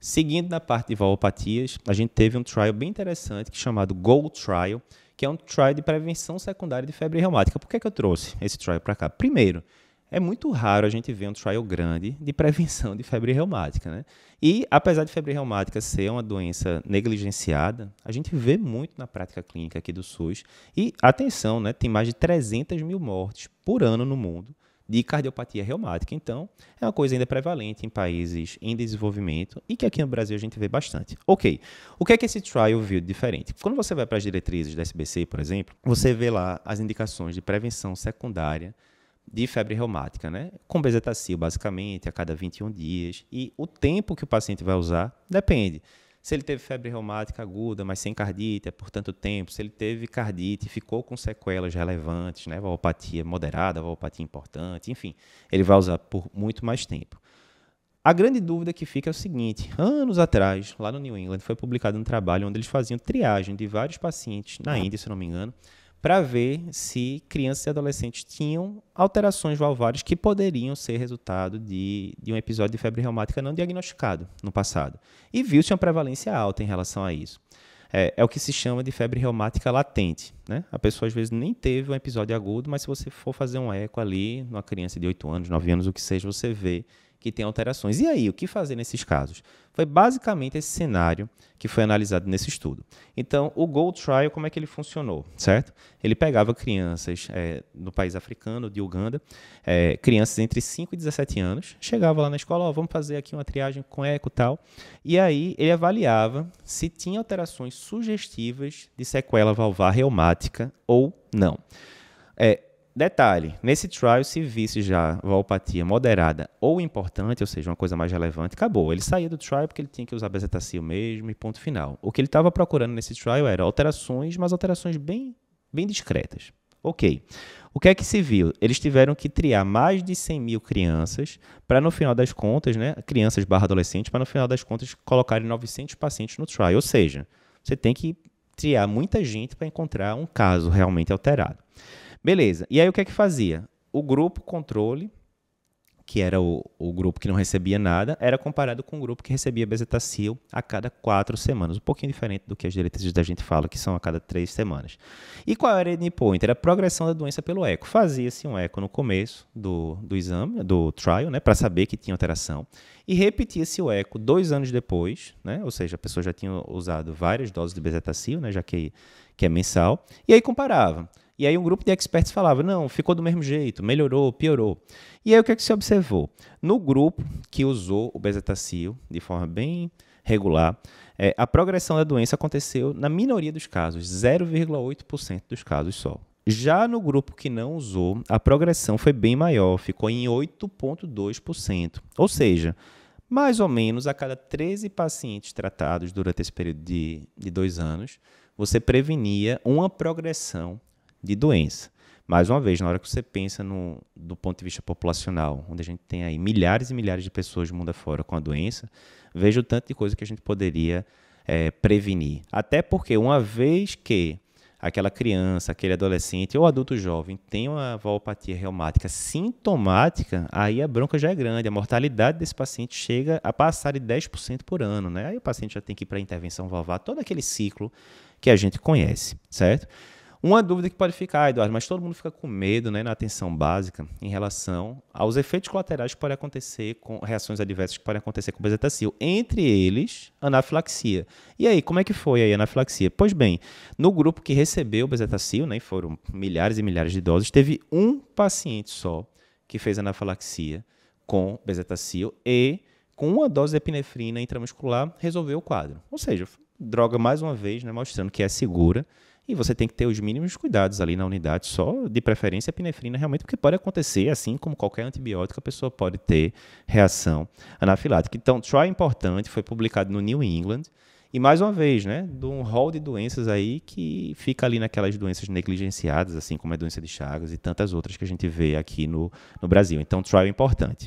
Seguindo na parte de valvopatias, a gente teve um trial bem interessante chamado GO Trial, que é um trial de prevenção secundária de febre reumática. Por que, é que eu trouxe esse trial para cá? Primeiro, é muito raro a gente ver um trial grande de prevenção de febre reumática, né? E apesar de febre reumática ser uma doença negligenciada, a gente vê muito na prática clínica aqui do SUS. E atenção, né? Tem mais de 300 mil mortes por ano no mundo de cardiopatia reumática. Então, é uma coisa ainda prevalente em países em desenvolvimento e que aqui no Brasil a gente vê bastante. Ok, o que é que esse trial viu de diferente? Quando você vai para as diretrizes da SBC, por exemplo, você vê lá as indicações de prevenção secundária de febre reumática, né? Com bezetacil, basicamente, a cada 21 dias. E o tempo que o paciente vai usar depende. Se ele teve febre reumática aguda, mas sem cardite, é por tanto tempo. Se ele teve cardite e ficou com sequelas relevantes, né? Valvopatia moderada, valvopatia importante, enfim, ele vai usar por muito mais tempo. A grande dúvida que fica é o seguinte: anos atrás, lá no New England, foi publicado um trabalho onde eles faziam triagem de vários pacientes, na Índia, se não me engano, para ver se crianças e adolescentes tinham alterações valvares que poderiam ser resultado de, de um episódio de febre reumática não diagnosticado no passado. E viu-se uma prevalência alta em relação a isso. É, é, o que se chama de febre reumática latente. Né? A pessoa às vezes nem teve um episódio agudo, mas se você for fazer um eco ali, numa criança de 8 anos, 9 anos, o que seja, você vê que tem alterações. E aí, o que fazer nesses casos? Foi basicamente esse cenário que foi analisado nesse estudo. Então, o Gold Trial, como é que ele funcionou, certo? Ele pegava crianças é, no país africano, de Uganda, é, crianças entre 5 e 17 anos, chegava lá na escola, vamos fazer aqui uma triagem com eco e tal, e aí ele avaliava se tinha alterações sugestivas de sequela valvar reumática ou não. É, Detalhe, nesse trial, se visse já valpatia moderada ou importante, ou seja, uma coisa mais relevante, acabou. Ele saía do trial porque ele tinha que usar bezetacil mesmo e ponto final. O que ele estava procurando nesse trial era alterações, mas alterações bem, bem discretas. Ok. O que é que se viu? Eles tiveram que triar mais de 100 mil crianças para, no final das contas, né, crianças barra adolescentes, para, no final das contas, colocarem 900 pacientes no trial. Ou seja, você tem que triar muita gente para encontrar um caso realmente alterado. Beleza. E aí o que é que fazia? O grupo controle, que era o, o grupo que não recebia nada, era comparado com o grupo que recebia bezetacil a cada quatro semanas. Um pouquinho diferente do que as diretrizes da gente fala, que são a cada três semanas. E qual era o endpoint? Era a progressão da doença pelo eco. Fazia-se um eco no começo do, do exame, do trial, né, para saber que tinha alteração. E repetia-se o eco dois anos depois, né, ou seja, a pessoa já tinha usado várias doses de bezetacil, né, já que, que é mensal, e aí comparava. E aí um grupo de experts falava, não, ficou do mesmo jeito, melhorou, piorou. E aí o que, é que se observou? No grupo que usou o bezetacil de forma bem regular, é, a progressão da doença aconteceu na minoria dos casos, 0,8% dos casos só. Já no grupo que não usou, a progressão foi bem maior, ficou em 8,2%. Ou seja, mais ou menos a cada 13 pacientes tratados durante esse período de, de dois anos, você prevenia uma progressão de doença. Mais uma vez, na hora que você pensa no, do ponto de vista populacional, onde a gente tem aí milhares e milhares de pessoas de mundo afora com a doença, veja o tanto de coisa que a gente poderia é, prevenir. Até porque, uma vez que aquela criança, aquele adolescente ou adulto jovem tem uma valvopatia reumática sintomática, aí a bronca já é grande. A mortalidade desse paciente chega a passar de 10% por ano. Né? Aí o paciente já tem que ir para intervenção valvar, todo aquele ciclo que a gente conhece, certo? Uma dúvida que pode ficar, Eduardo, mas todo mundo fica com medo né, na atenção básica em relação aos efeitos colaterais que podem acontecer com reações adversas que podem acontecer com o bezetacil, entre eles anafilaxia. E aí, como é que foi a anafilaxia? Pois bem, no grupo que recebeu o bezetacil, né, foram milhares e milhares de doses, teve um paciente só que fez anafilaxia com bezetacil e com uma dose de epinefrina intramuscular resolveu o quadro. Ou seja, droga mais uma vez, né, mostrando que é segura e você tem que ter os mínimos cuidados ali na unidade, só de preferência epinefrina, realmente, porque pode acontecer, assim como qualquer antibiótico, a pessoa pode ter reação anafilática. Então, é importante, foi publicado no New England. E mais uma vez, né, de um rol de doenças aí que fica ali naquelas doenças negligenciadas, assim como a doença de Chagas e tantas outras que a gente vê aqui no, no Brasil. Então, trial importante.